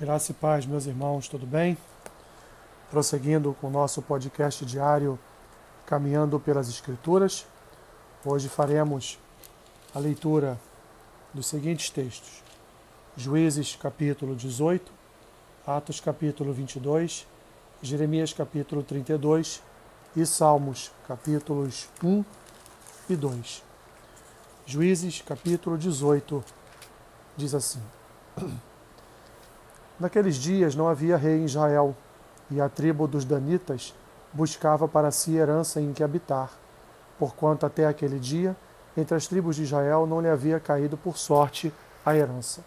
Graça e paz, meus irmãos, tudo bem? Prosseguindo com o nosso podcast diário Caminhando pelas Escrituras, hoje faremos a leitura dos seguintes textos: Juízes, capítulo 18, Atos, capítulo 22, Jeremias, capítulo 32 e Salmos, capítulos 1 e 2. Juízes, capítulo 18, diz assim. Naqueles dias não havia rei em Israel, e a tribo dos Danitas buscava para si herança em que habitar, porquanto até aquele dia, entre as tribos de Israel não lhe havia caído por sorte a herança.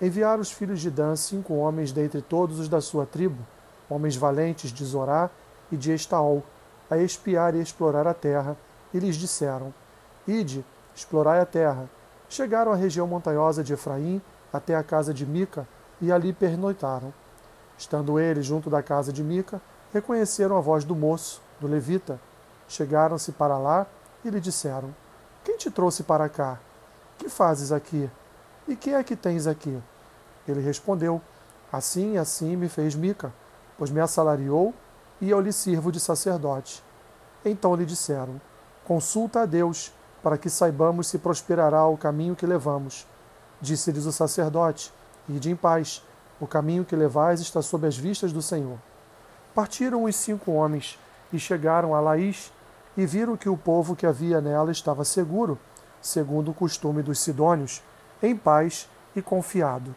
Enviaram os filhos de Dan cinco homens dentre todos os da sua tribo, homens valentes de Zorá e de Estaol, a espiar e explorar a terra, e lhes disseram: Ide, explorai a terra. Chegaram à região montanhosa de Efraim, até a casa de Mica, e ali pernoitaram. Estando eles junto da casa de Mica, reconheceram a voz do moço, do levita. Chegaram-se para lá e lhe disseram: Quem te trouxe para cá? Que fazes aqui? E que é que tens aqui? Ele respondeu: Assim assim me fez Mica, pois me assalariou e eu lhe sirvo de sacerdote. Então lhe disseram: Consulta a Deus, para que saibamos se prosperará o caminho que levamos. Disse-lhes o sacerdote: Ide em paz, o caminho que levais está sob as vistas do Senhor. Partiram os cinco homens e chegaram a Laís e viram que o povo que havia nela estava seguro, segundo o costume dos sidônios, em paz e confiado.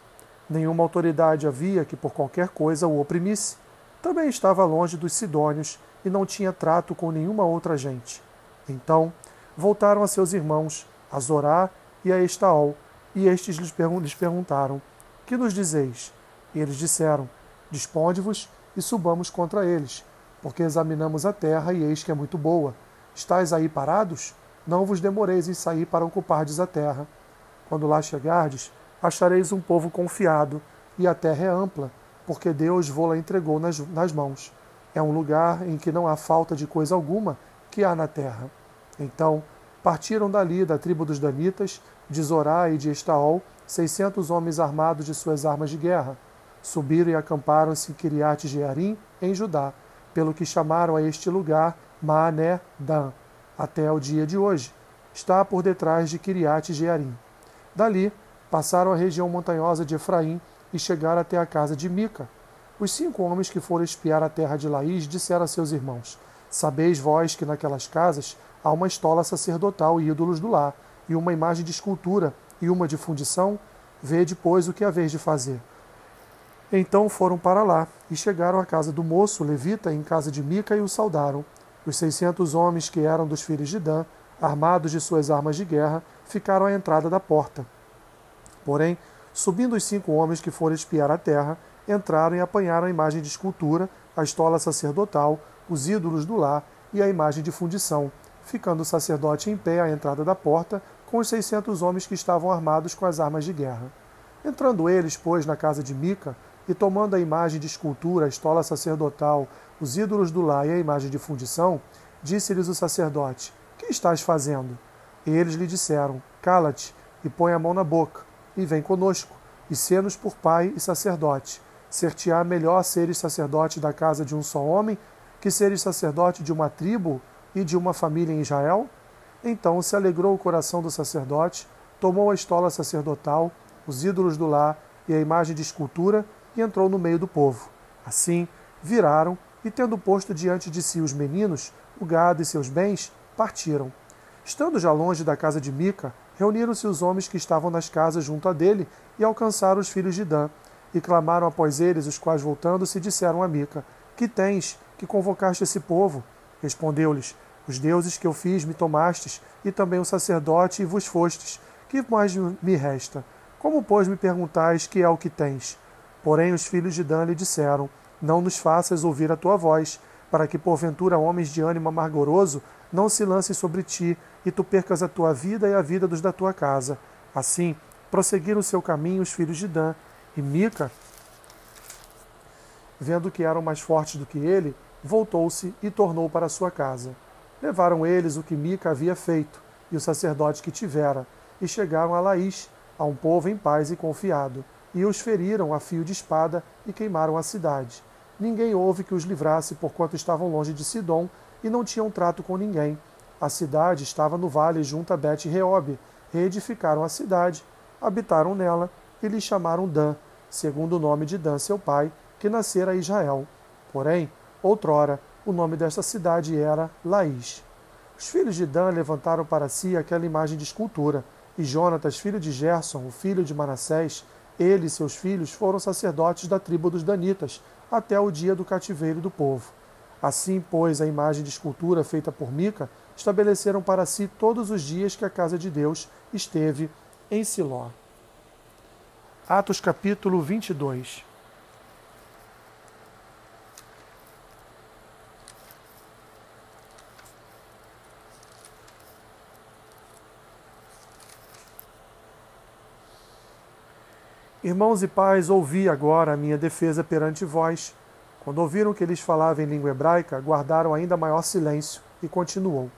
Nenhuma autoridade havia que por qualquer coisa o oprimisse. Também estava longe dos sidônios e não tinha trato com nenhuma outra gente. Então voltaram a seus irmãos, a Zorá e a Estaol, e estes lhes perguntaram: que nos dizeis? E eles disseram: Disponde-vos e subamos contra eles, porque examinamos a terra e eis que é muito boa. Estais aí parados? Não vos demoreis em sair para ocupardes a terra. Quando lá chegardes, achareis um povo confiado, e a terra é ampla, porque Deus vô-la entregou nas, nas mãos. É um lugar em que não há falta de coisa alguma que há na terra. Então partiram dali da tribo dos Danitas, de Zorá e de Estaol, seiscentos homens armados de suas armas de guerra. Subiram e acamparam-se em Kiriat Jearim, em Judá, pelo que chamaram a este lugar Maané Dan, até o dia de hoje. Está por detrás de Kiriat Jearim. Dali, passaram a região montanhosa de Efraim e chegaram até a casa de Mica. Os cinco homens que foram espiar a terra de Laís disseram a seus irmãos: Sabeis vós que naquelas casas há uma estola sacerdotal e ídolos do lar, e uma imagem de escultura e uma de fundição, vê depois o que haveis de fazer. Então foram para lá e chegaram à casa do moço levita em casa de Mica e o saudaram. Os seiscentos homens que eram dos filhos de Dan, armados de suas armas de guerra, ficaram à entrada da porta. Porém, subindo os cinco homens que foram espiar a terra, entraram e apanharam a imagem de escultura, a estola sacerdotal, os ídolos do lar e a imagem de fundição, ficando o sacerdote em pé à entrada da porta, com os seiscentos homens que estavam armados com as armas de guerra. Entrando eles, pois, na casa de Mica, e tomando a imagem de escultura, a estola sacerdotal, os ídolos do lar e a imagem de fundição, disse-lhes o sacerdote: Que estás fazendo? E eles lhe disseram: Cala-te e põe a mão na boca, e vem conosco, e sê-nos por pai e sacerdote. Ser-te-á melhor seres sacerdote da casa de um só homem que seres sacerdote de uma tribo e de uma família em Israel? Então se alegrou o coração do sacerdote, tomou a estola sacerdotal, os ídolos do lar e a imagem de escultura e entrou no meio do povo. Assim, viraram e, tendo posto diante de si os meninos, o gado e seus bens, partiram. Estando já longe da casa de Mica, reuniram-se os homens que estavam nas casas junto a dele e alcançaram os filhos de Dan. E clamaram após eles, os quais, voltando-se, disseram a Mica: Que tens, que convocaste esse povo? Respondeu-lhes: os deuses que eu fiz me tomastes, e também o sacerdote e vos fostes. Que mais me resta? Como, pois, me perguntais que é o que tens? Porém, os filhos de Dan lhe disseram: Não nos faças ouvir a tua voz, para que, porventura, homens de ânimo amargoroso não se lancem sobre ti, e tu percas a tua vida e a vida dos da tua casa. Assim, prosseguiram seu caminho os filhos de Dan, e Mica, vendo que eram mais fortes do que ele, voltou-se e tornou para sua casa. Levaram eles o que Mica havia feito e o sacerdote que tivera, e chegaram a Laís, a um povo em paz e confiado. e os feriram a fio de espada e queimaram a cidade. Ninguém houve que os livrasse, porquanto estavam longe de Sidom e não tinham trato com ninguém. A cidade estava no vale junto a Bet-Reob. Reedificaram a cidade, habitaram nela e lhe chamaram Dan, segundo o nome de Dan, seu pai, que nascera Israel. Porém, outrora, o nome desta cidade era Laís. Os filhos de Dan levantaram para si aquela imagem de escultura, e Jonatas, filho de Gerson, o filho de Manassés, ele e seus filhos foram sacerdotes da tribo dos Danitas, até o dia do cativeiro do povo. Assim, pois, a imagem de escultura feita por Mica estabeleceram para si todos os dias que a casa de Deus esteve em Siló. Atos capítulo 22 Irmãos e pais, ouvi agora a minha defesa perante vós. Quando ouviram que eles falavam em língua hebraica, guardaram ainda maior silêncio e continuou.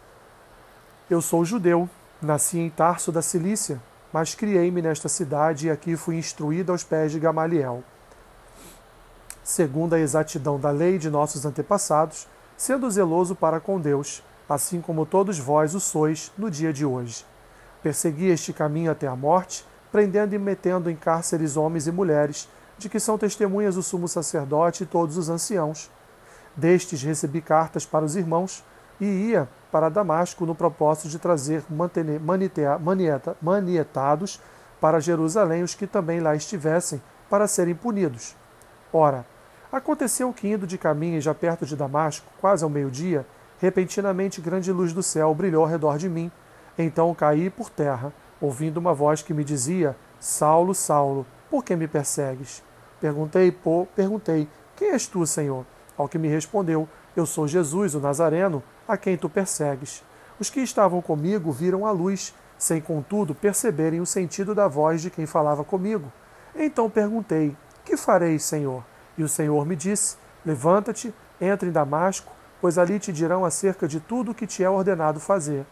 Eu sou judeu, nasci em Tarso da Cilícia, mas criei-me nesta cidade e aqui fui instruído aos pés de Gamaliel. Segundo a exatidão da lei de nossos antepassados, sendo zeloso para com Deus, assim como todos vós o sois no dia de hoje. Persegui este caminho até a morte prendendo e metendo em cárceres homens e mulheres, de que são testemunhas o sumo sacerdote e todos os anciãos. Destes recebi cartas para os irmãos e ia para Damasco no propósito de trazer manietados para Jerusalém os que também lá estivessem, para serem punidos. Ora, aconteceu que, indo de caminho já perto de Damasco, quase ao meio-dia, repentinamente grande luz do céu brilhou ao redor de mim. Então caí por terra ouvindo uma voz que me dizia: Saulo, Saulo, por que me persegues? Perguntei, pô, perguntei: Quem és tu, Senhor? Ao que me respondeu: Eu sou Jesus, o Nazareno, a quem tu persegues. Os que estavam comigo viram a luz, sem contudo perceberem o sentido da voz de quem falava comigo. Então perguntei: Que farei, Senhor? E o Senhor me disse: Levanta-te, entra em Damasco, pois ali te dirão acerca de tudo o que te é ordenado fazer.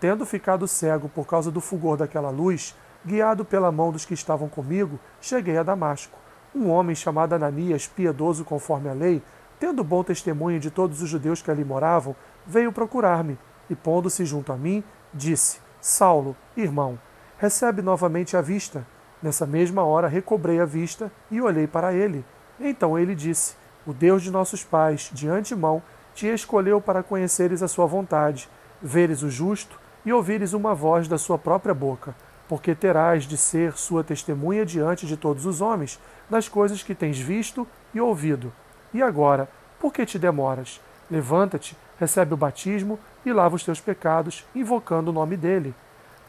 Tendo ficado cego por causa do fulgor daquela luz, guiado pela mão dos que estavam comigo, cheguei a Damasco. Um homem chamado Ananias, piedoso conforme a lei, tendo bom testemunho de todos os judeus que ali moravam, veio procurar-me e, pondo-se junto a mim, disse: Saulo, irmão, recebe novamente a vista. Nessa mesma hora recobrei a vista e olhei para ele. Então ele disse: O Deus de nossos pais, de antemão, te escolheu para conheceres a sua vontade, veres o justo e ouvires uma voz da sua própria boca, porque terás de ser sua testemunha diante de todos os homens das coisas que tens visto e ouvido. E agora, por que te demoras? Levanta-te, recebe o batismo e lava os teus pecados, invocando o nome dele.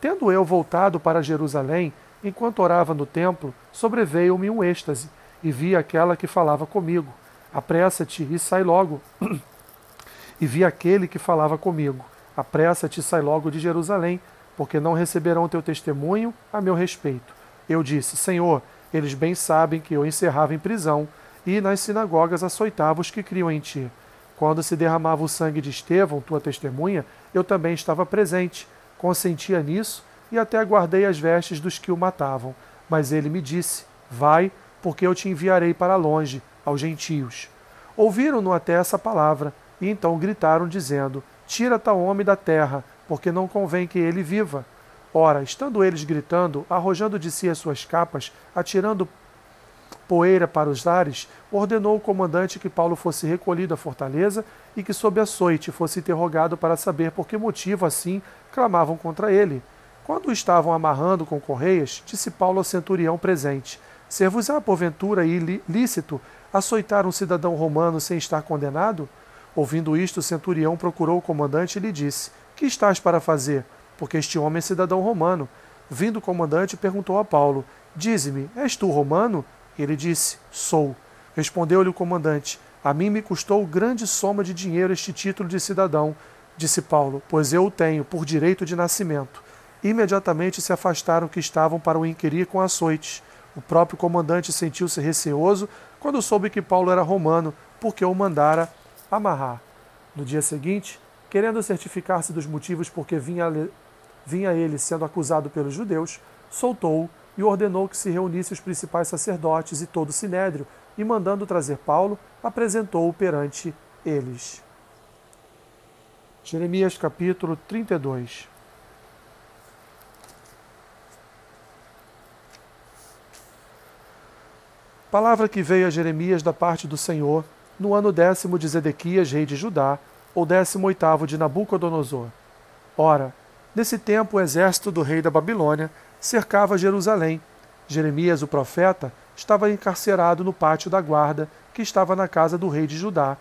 Tendo eu voltado para Jerusalém, enquanto orava no templo, sobreveio-me um êxtase, e vi aquela que falava comigo. Apressa-te e sai logo. e vi aquele que falava comigo. Apressa-te e sai logo de Jerusalém, porque não receberão teu testemunho a meu respeito. Eu disse: Senhor, eles bem sabem que eu encerrava em prisão e nas sinagogas açoitava os que criam em ti. Quando se derramava o sangue de Estevão, tua testemunha, eu também estava presente, consentia nisso e até guardei as vestes dos que o matavam. Mas ele me disse: Vai, porque eu te enviarei para longe, aos gentios. Ouviram-no até essa palavra, e então gritaram, dizendo: Tira tal homem da terra, porque não convém que ele viva. Ora, estando eles gritando, arrojando de si as suas capas, atirando poeira para os ares, ordenou o comandante que Paulo fosse recolhido à fortaleza e que, sob açoite, fosse interrogado para saber por que motivo assim clamavam contra ele. Quando o estavam amarrando com correias, disse Paulo ao centurião presente: Ser-vos-á, porventura, ilícito açoitar um cidadão romano sem estar condenado? Ouvindo isto, o centurião procurou o comandante e lhe disse: Que estás para fazer? Porque este homem é cidadão romano. Vindo o comandante, perguntou a Paulo: Dize-me, és tu romano? Ele disse: Sou. Respondeu-lhe o comandante: A mim me custou grande soma de dinheiro este título de cidadão, disse Paulo, pois eu o tenho por direito de nascimento. Imediatamente se afastaram que estavam para o inquirir com açoites. O próprio comandante sentiu-se receoso quando soube que Paulo era romano, porque o mandara amarrar. No dia seguinte, querendo certificar-se dos motivos por que vinha, vinha ele sendo acusado pelos judeus, soltou-o e ordenou que se reunissem os principais sacerdotes e todo o sinédrio, e mandando trazer Paulo, apresentou-o perante eles. Jeremias capítulo 32 Palavra que veio a Jeremias da parte do Senhor, no ano décimo de Zedequias, rei de Judá, ou décimo oitavo de Nabucodonosor. Ora, nesse tempo o exército do rei da Babilônia cercava Jerusalém. Jeremias, o profeta, estava encarcerado no pátio da guarda, que estava na casa do rei de Judá.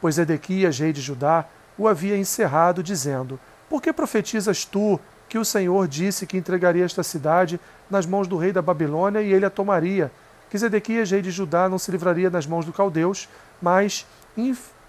Pois Edequias, rei de Judá, o havia encerrado, dizendo: Por que profetizas tu que o Senhor disse que entregaria esta cidade nas mãos do rei da Babilônia e ele a tomaria? Que Zedequias, rei de Judá, não se livraria das mãos do caldeus, mas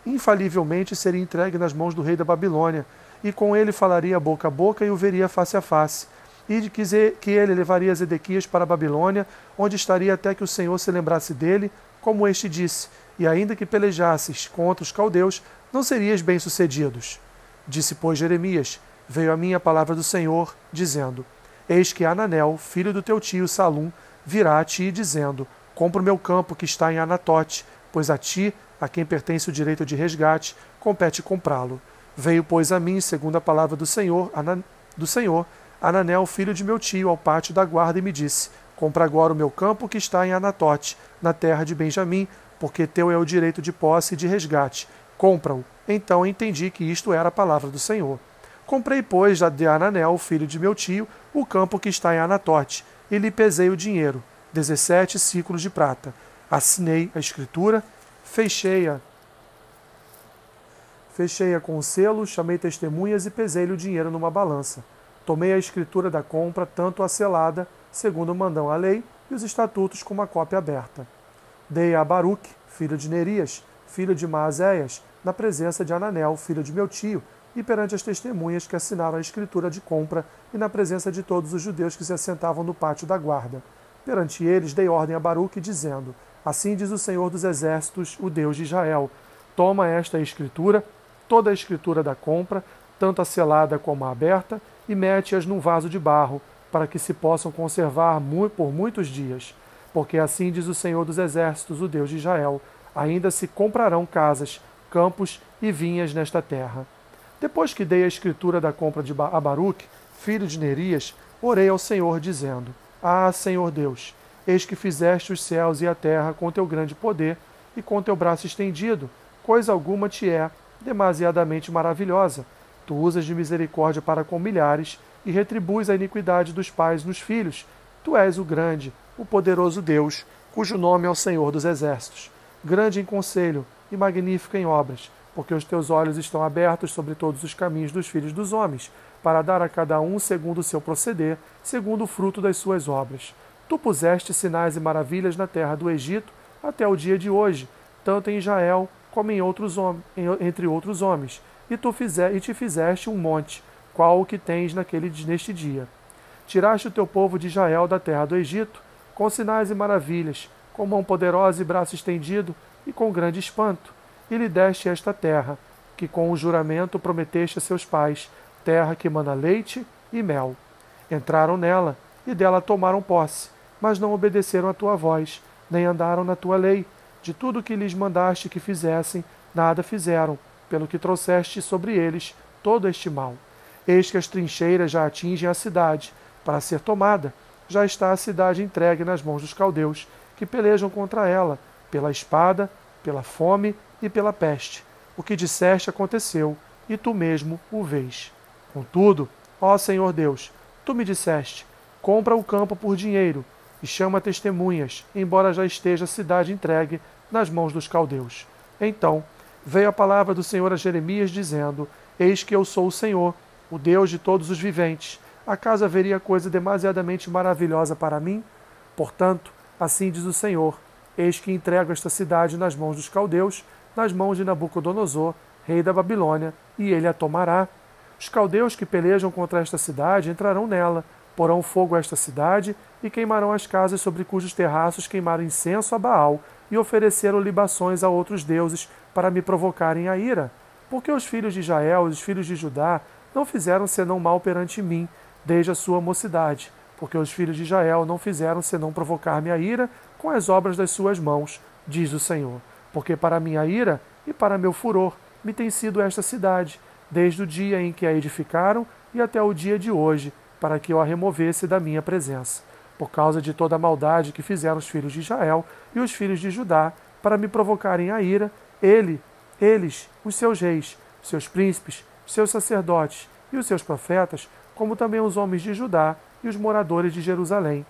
infalivelmente seria entregue nas mãos do rei da Babilônia, e com ele falaria boca a boca e o veria face a face e de que ele levaria Zedequias para a Babilônia, onde estaria até que o Senhor se lembrasse dele, como este disse, e ainda que pelejasses contra os caldeus, não serias bem-sucedidos. Disse, pois, Jeremias, veio a mim a palavra do Senhor, dizendo, Eis que Ananel, filho do teu tio Salum, virá a ti, dizendo, Compra o meu campo que está em Anatote, pois a ti, a quem pertence o direito de resgate, compete comprá-lo. Veio, pois, a mim, segundo a palavra do Senhor, do Senhor, Ananel, filho de meu tio, ao pátio da guarda e me disse: Compra agora o meu campo que está em Anatote, na terra de Benjamim, porque teu é o direito de posse e de resgate. Compra-o. Então entendi que isto era a palavra do Senhor. Comprei, pois, de Ananel, filho de meu tio, o campo que está em Anatote, e lhe pesei o dinheiro, dezessete ciclos de prata. Assinei a escritura, fechei-a. Fechei-a com o selo, chamei testemunhas e pesei-lhe o dinheiro numa balança. Tomei a escritura da compra, tanto a selada, segundo mandam a lei, e os estatutos com uma cópia aberta. Dei a Baruque, filho de Nerias, filho de Maazéias, na presença de Ananel, filho de meu tio, e perante as testemunhas que assinaram a escritura de compra, e na presença de todos os judeus que se assentavam no pátio da guarda. Perante eles dei ordem a Baruque, dizendo: Assim diz o Senhor dos Exércitos, o Deus de Israel: Toma esta escritura, toda a escritura da compra, tanto a selada como a aberta, e mete-as num vaso de barro, para que se possam conservar por muitos dias. Porque assim diz o Senhor dos Exércitos, o Deus de Israel: ainda se comprarão casas, campos e vinhas nesta terra. Depois que dei a escritura da compra de Abaruque, filho de Nerias, orei ao Senhor, dizendo: Ah, Senhor Deus, eis que fizeste os céus e a terra com teu grande poder e com teu braço estendido, coisa alguma te é demasiadamente maravilhosa Tu usas de misericórdia para com milhares e retribuis a iniquidade dos pais nos filhos. Tu és o grande, o poderoso Deus, cujo nome é o Senhor dos Exércitos. Grande em conselho e magnífico em obras, porque os teus olhos estão abertos sobre todos os caminhos dos filhos dos homens, para dar a cada um segundo o seu proceder, segundo o fruto das suas obras. Tu puseste sinais e maravilhas na terra do Egito até o dia de hoje, tanto em Israel como em outros entre outros homens e tu fizer, e te fizeste um monte, qual o que tens naquele, neste dia. Tiraste o teu povo de Israel da terra do Egito, com sinais e maravilhas, com mão poderosa e braço estendido, e com grande espanto, e lhe deste esta terra, que com o juramento prometeste a seus pais, terra que mana leite e mel. Entraram nela, e dela tomaram posse, mas não obedeceram à tua voz, nem andaram na tua lei. De tudo que lhes mandaste que fizessem, nada fizeram, pelo que trouxeste sobre eles todo este mal. Eis que as trincheiras já atingem a cidade, para ser tomada. Já está a cidade entregue nas mãos dos caldeus, que pelejam contra ela, pela espada, pela fome e pela peste. O que disseste aconteceu, e tu mesmo o vês. Contudo, ó Senhor Deus, tu me disseste: compra o campo por dinheiro, e chama testemunhas, embora já esteja a cidade entregue nas mãos dos caldeus. Então veio a palavra do Senhor a Jeremias, dizendo: Eis que eu sou o Senhor, o Deus de todos os viventes. Acaso haveria coisa demasiadamente maravilhosa para mim? Portanto, assim diz o Senhor: Eis que entrego esta cidade nas mãos dos caldeus, nas mãos de Nabucodonosor, rei da Babilônia, e ele a tomará. Os caldeus que pelejam contra esta cidade entrarão nela, porão fogo a esta cidade e queimarão as casas sobre cujos terraços queimaram incenso a Baal e ofereceram libações a outros deuses para me provocarem a ira. Porque os filhos de Israel e os filhos de Judá não fizeram senão mal perante mim, desde a sua mocidade. porque os filhos de Israel não fizeram senão provocar minha ira com as obras das suas mãos, diz o Senhor. Porque para minha ira e para meu furor me tem sido esta cidade, desde o dia em que a edificaram e até o dia de hoje, para que eu a removesse da minha presença, por causa de toda a maldade que fizeram os filhos de Israel e os filhos de Judá, para me provocarem a ira, ele, eles, os seus reis, seus príncipes, seus sacerdotes e os seus profetas, como também os homens de Judá e os moradores de Jerusalém.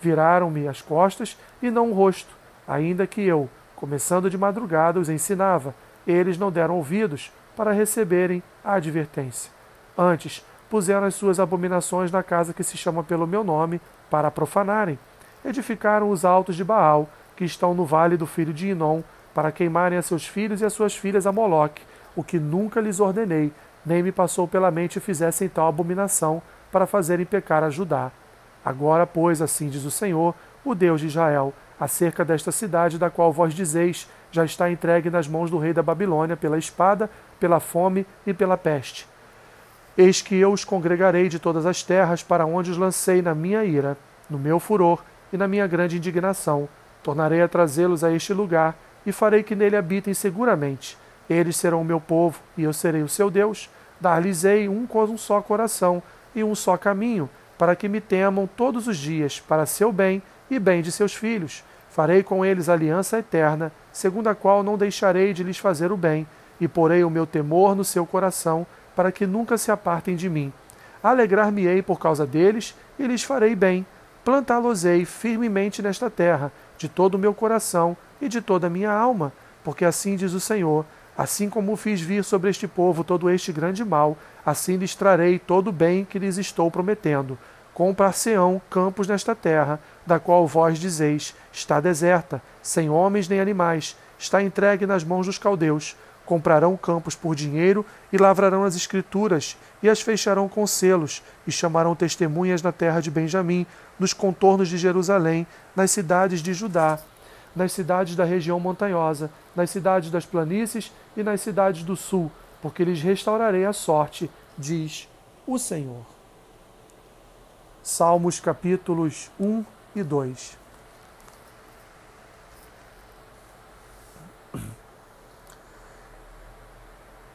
Viraram-me as costas e não o rosto, ainda que eu, começando de madrugada, os ensinava. Eles não deram ouvidos para receberem a advertência. Antes, puseram as suas abominações na casa que se chama pelo meu nome, para profanarem. Edificaram os altos de Baal, que estão no vale do filho de Inom, para queimarem a seus filhos e a suas filhas a Moloque, o que nunca lhes ordenei, nem me passou pela mente fizessem tal abominação, para fazerem pecar a Judá. Agora, pois, assim diz o Senhor, o Deus de Israel, acerca desta cidade da qual vós dizeis, já está entregue nas mãos do rei da Babilônia pela espada, pela fome e pela peste. Eis que eu os congregarei de todas as terras para onde os lancei na minha ira, no meu furor e na minha grande indignação. Tornarei a trazê-los a este lugar e farei que nele habitem seguramente. Eles serão o meu povo e eu serei o seu Deus. Dar-lhes-ei um com um só coração e um só caminho, para que me temam todos os dias, para seu bem e bem de seus filhos. Farei com eles aliança eterna, segundo a qual não deixarei de lhes fazer o bem, e porei o meu temor no seu coração, para que nunca se apartem de mim. Alegrar-me-ei por causa deles, e lhes farei bem. Plantá-los-ei firmemente nesta terra, de todo o meu coração e de toda a minha alma, porque assim diz o Senhor: Assim como fiz vir sobre este povo todo este grande mal, assim lhes trarei todo o bem que lhes estou prometendo. Comprar-se-ão campos nesta terra, da qual vós dizeis: está deserta, sem homens nem animais, está entregue nas mãos dos caldeus. Comprarão campos por dinheiro e lavrarão as escrituras, e as fecharão com selos, e chamarão testemunhas na terra de Benjamim, nos contornos de Jerusalém, nas cidades de Judá nas cidades da região montanhosa, nas cidades das planícies e nas cidades do sul, porque lhes restaurarei a sorte, diz o Senhor. Salmos capítulos 1 e 2.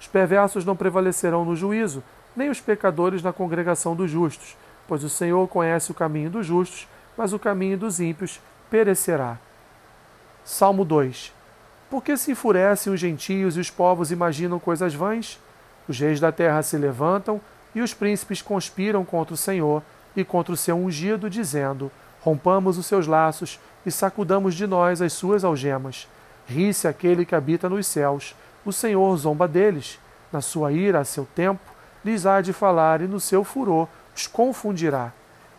os perversos não prevalecerão no juízo, nem os pecadores na congregação dos justos, pois o Senhor conhece o caminho dos justos, mas o caminho dos ímpios perecerá. Salmo 2 Por que se enfurecem os gentios e os povos imaginam coisas vãs? Os reis da terra se levantam e os príncipes conspiram contra o Senhor e contra o seu ungido, dizendo: Rompamos os seus laços e sacudamos de nós as suas algemas. Ri-se aquele que habita nos céus, o Senhor zomba deles. Na sua ira, a seu tempo, lhes há de falar e no seu furor os confundirá.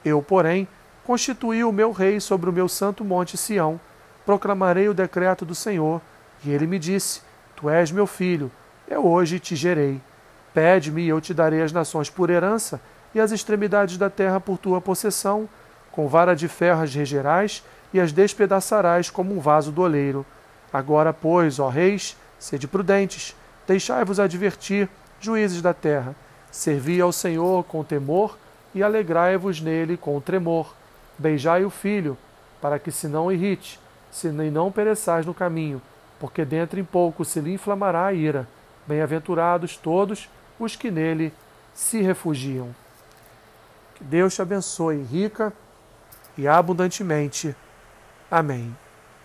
Eu, porém, constituí o meu rei sobre o meu santo monte Sião proclamarei o decreto do Senhor. E ele me disse: Tu és meu filho, eu hoje te gerei. Pede-me e eu te darei as nações por herança e as extremidades da terra por tua possessão. Com vara de ferro as regerás e as despedaçarás como um vaso do oleiro. Agora, pois, ó reis, sede prudentes, deixai-vos advertir, juízes da terra. Servi ao Senhor com temor e alegrai-vos nele com tremor. Beijai o filho, para que se não irrite se não pereçais no caminho, porque dentro em pouco se lhe inflamará a ira. Bem-aventurados todos os que nele se refugiam. Que Deus te abençoe rica e abundantemente. Amém.